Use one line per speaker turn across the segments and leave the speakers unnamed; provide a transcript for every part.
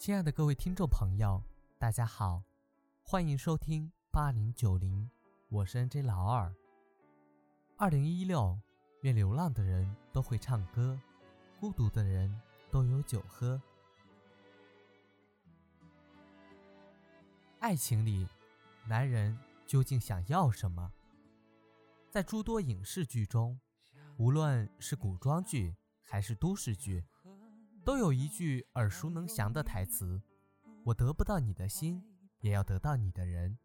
亲爱的各位听众朋友，大家好，欢迎收听八零九零，我是 NJ 老二。二零一六，愿流浪的人都会唱歌，孤独的人都有酒喝。爱情里，男人究竟想要什么？在诸多影视剧中，无论是古装剧还是都市剧。都有一句耳熟能详的台词：“我得不到你的心，也要得到你的人。”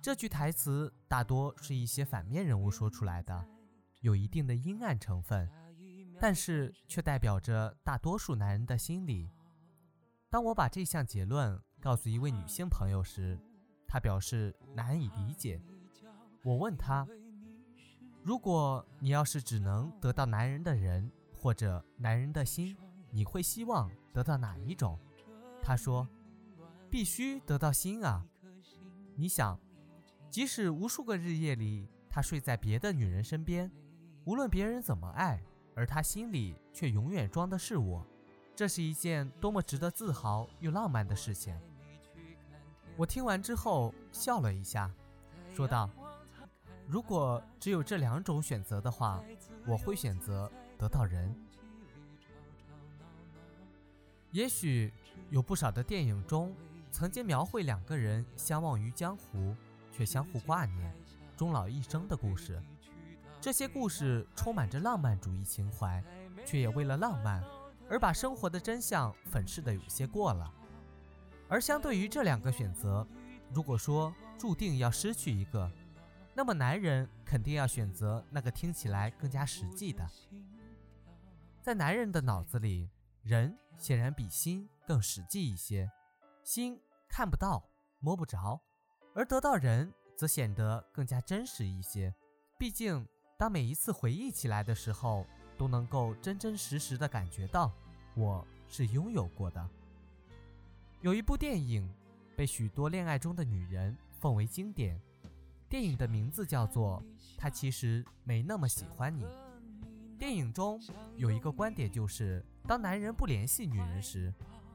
这句台词大多是一些反面人物说出来的，有一定的阴暗成分，但是却代表着大多数男人的心理。当我把这项结论告诉一位女性朋友时，她表示难以理解。我问她：“如果你要是只能得到男人的人，或者男人的心？”你会希望得到哪一种？他说：“必须得到心啊！你想，即使无数个日夜里，他睡在别的女人身边，无论别人怎么爱，而他心里却永远装的是我，这是一件多么值得自豪又浪漫的事情。”我听完之后笑了一下，说道：“如果只有这两种选择的话，我会选择得到人。”也许有不少的电影中曾经描绘两个人相忘于江湖，却相互挂念，终老一生的故事。这些故事充满着浪漫主义情怀，却也为了浪漫而把生活的真相粉饰的有些过了。而相对于这两个选择，如果说注定要失去一个，那么男人肯定要选择那个听起来更加实际的。在男人的脑子里。人显然比心更实际一些，心看不到、摸不着，而得到人则显得更加真实一些。毕竟，当每一次回忆起来的时候，都能够真真实实的感觉到我是拥有过的。有一部电影被许多恋爱中的女人奉为经典，电影的名字叫做《他其实没那么喜欢你》。电影中有一个观点就是。当男人不联系女人时，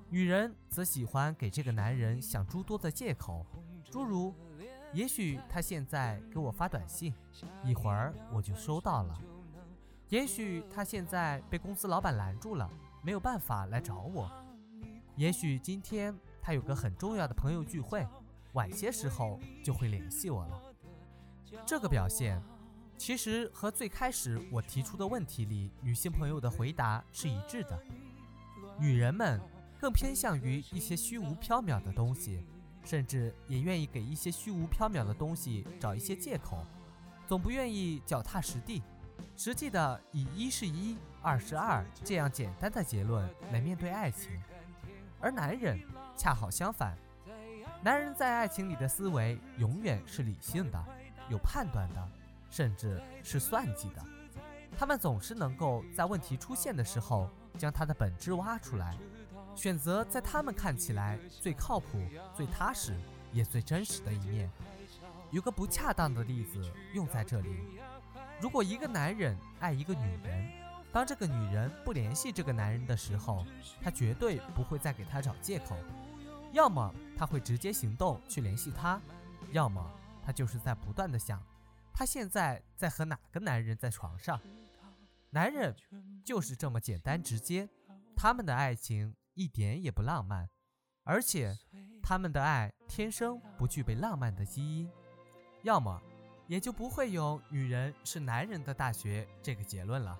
女人则喜欢给这个男人想诸多的借口，诸如：也许他现在给我发短信，一会儿我就收到了；也许他现在被公司老板拦住了，没有办法来找我；也许今天他有个很重要的朋友聚会，晚些时候就会联系我了。这个表现。其实和最开始我提出的问题里女性朋友的回答是一致的。女人们更偏向于一些虚无缥缈的东西，甚至也愿意给一些虚无缥缈的东西找一些借口，总不愿意脚踏实地、实际的以一是一、二是二这样简单的结论来面对爱情。而男人恰好相反，男人在爱情里的思维永远是理性的、有判断的。甚至是算计的，他们总是能够在问题出现的时候将它的本质挖出来，选择在他们看起来最靠谱、最踏实也最真实的一面。有个不恰当的例子用在这里：如果一个男人爱一个女人，当这个女人不联系这个男人的时候，他绝对不会再给她找借口，要么他会直接行动去联系她，要么他就是在不断的想。他现在在和哪个男人在床上？男人就是这么简单直接，他们的爱情一点也不浪漫，而且他们的爱天生不具备浪漫的基因，要么也就不会有“女人是男人的大学”这个结论了。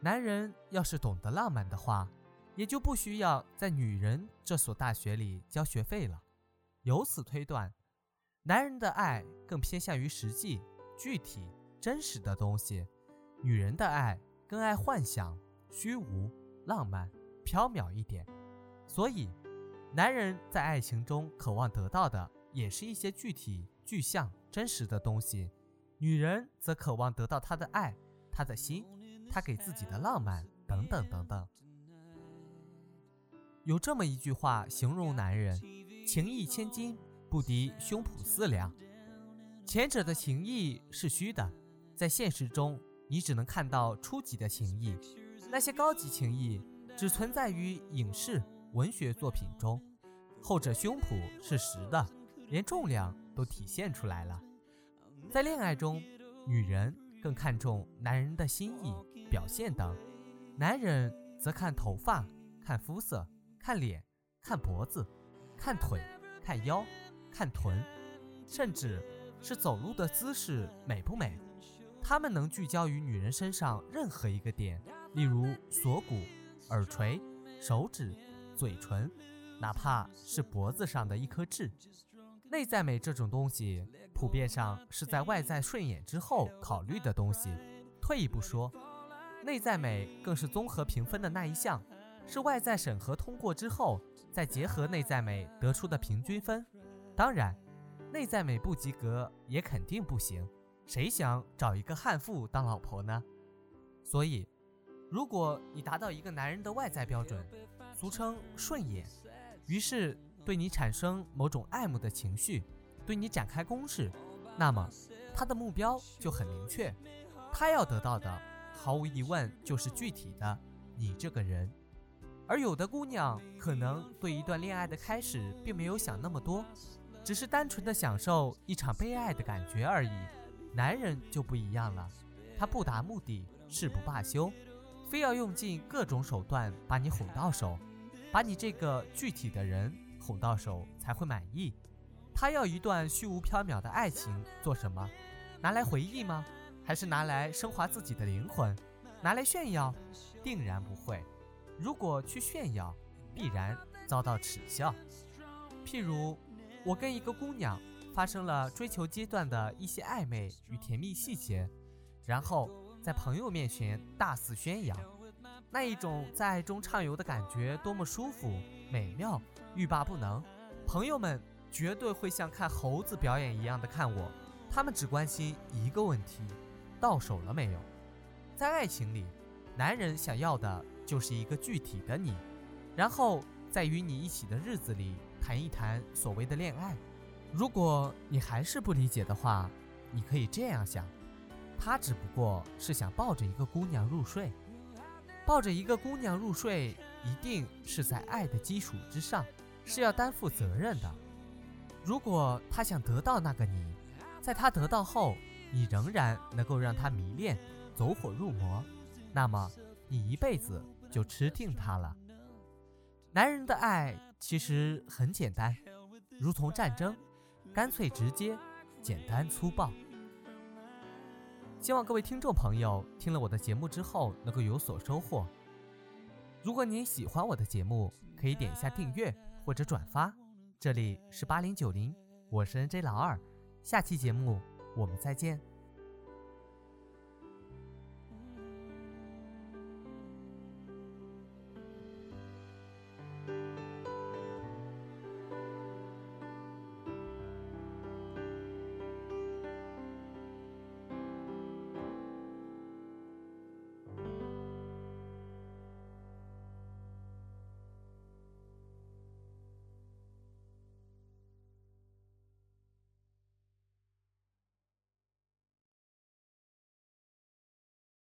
男人要是懂得浪漫的话，也就不需要在女人这所大学里交学费了。由此推断，男人的爱更偏向于实际。具体真实的东西，女人的爱更爱幻想、虚无、浪漫、缥缈一点，所以，男人在爱情中渴望得到的也是一些具体、具象、真实的东西，女人则渴望得到他的爱、他的心、他给自己的浪漫等等等等。有这么一句话形容男人：情义千金，不敌胸脯四两。前者的情谊是虚的，在现实中，你只能看到初级的情谊，那些高级情谊只存在于影视、文学作品中，后者胸脯是实的，连重量都体现出来了。在恋爱中，女人更看重男人的心意、表现等，男人则看头发、看肤色、看脸、看脖子、看腿、看腰、看臀，甚至是走路的姿势美不美。他们能聚焦于女人身上任何一个点，例如锁骨、耳垂、手指、嘴唇，哪怕是脖子上的一颗痣。内在美这种东西，普遍上是在外在顺眼之后考虑的东西。退一步说，内在美更是综合评分的那一项，是外在审核通过之后，再结合内在美得出的平均分。当然，内在美不及格也肯定不行。谁想找一个悍妇当老婆呢？所以，如果你达到一个男人的外在标准，俗称顺眼，于是对你产生某种爱慕的情绪，对你展开攻势，那么他的目标就很明确，他要得到的毫无疑问就是具体的你这个人。而有的姑娘可能对一段恋爱的开始并没有想那么多，只是单纯的享受一场被爱的感觉而已。男人就不一样了，他不达目的誓不罢休，非要用尽各种手段把你哄到手，把你这个具体的人哄到手才会满意。他要一段虚无缥缈的爱情做什么？拿来回忆吗？还是拿来升华自己的灵魂？拿来炫耀？定然不会。如果去炫耀，必然遭到耻笑。譬如，我跟一个姑娘。发生了追求阶段的一些暧昧与甜蜜细节，然后在朋友面前大肆宣扬，那一种在爱中畅游的感觉多么舒服、美妙、欲罢不能。朋友们绝对会像看猴子表演一样的看我，他们只关心一个问题：到手了没有？在爱情里，男人想要的就是一个具体的你，然后在与你一起的日子里谈一谈所谓的恋爱。如果你还是不理解的话，你可以这样想：他只不过是想抱着一个姑娘入睡，抱着一个姑娘入睡，一定是在爱的基础之上，是要担负责任的。如果他想得到那个你，在他得到后，你仍然能够让他迷恋、走火入魔，那么你一辈子就吃定他了。男人的爱其实很简单，如同战争。干脆直接，简单粗暴。希望各位听众朋友听了我的节目之后能够有所收获。如果您喜欢我的节目，可以点一下订阅或者转发。这里是八零九零，我是 N J 老二，下期节目我们再见。